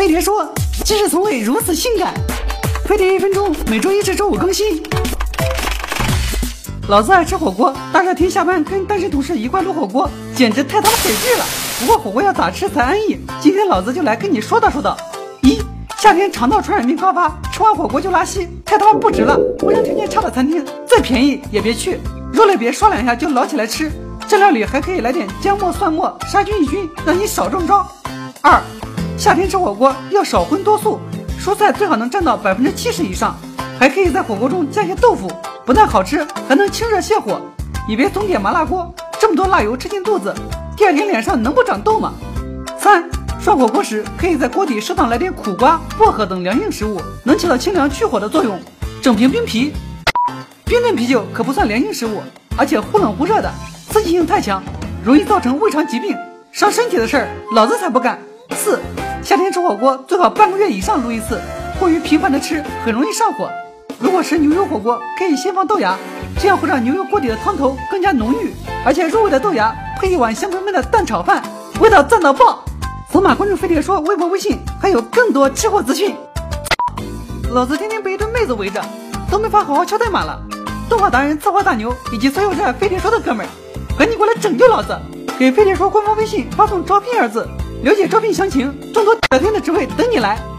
飞碟说，知识从未如此性感。飞碟一分钟，每周一至周五更新。老子爱吃火锅，大热天下班跟单身同事一块撸火锅，简直太他妈给劲了。不过火锅要咋吃才安逸？今天老子就来跟你说道说道。一，夏天肠道传染病高发，吃完火锅就拉稀，太他妈不值了。卫生条件差的餐厅，再便宜也别去，肉类别刷两下就捞起来吃。蘸料里还可以来点姜末、蒜末，杀菌抑菌，让你少中招。二，夏天吃火锅要少荤多素，蔬菜最好能占到百分之七十以上，还可以在火锅中加些豆腐。不但好吃，还能清热泻火。你别总点麻辣锅，这么多辣油吃进肚子，第二天脸上能不长痘吗？三，涮火锅时可以在锅底适当来点苦瓜、薄荷等凉性食物，能起到清凉去火的作用。整瓶冰啤，冰镇啤酒可不算凉性食物，而且忽冷忽热的，刺激性太强，容易造成胃肠疾病，伤身体的事儿，老子才不干。四，夏天吃火锅最好半个月以上撸一次，过于频繁的吃很容易上火。如果吃牛油火锅，可以先放豆芽，这样会让牛油锅底的汤头更加浓郁，而且入味的豆芽配一碗香喷喷的蛋炒饭，味道赞到爆！扫码关注飞碟说微博、微信，还有更多吃货资讯。老子天天被一堆妹子围着，都没法好好敲代码了。动画达人、策划大牛以及所有热爱飞碟说的哥们儿，赶紧过来拯救老子！给飞碟说官方微信发送“招聘”二字，了解招聘详情，众多聊天的职位等你来。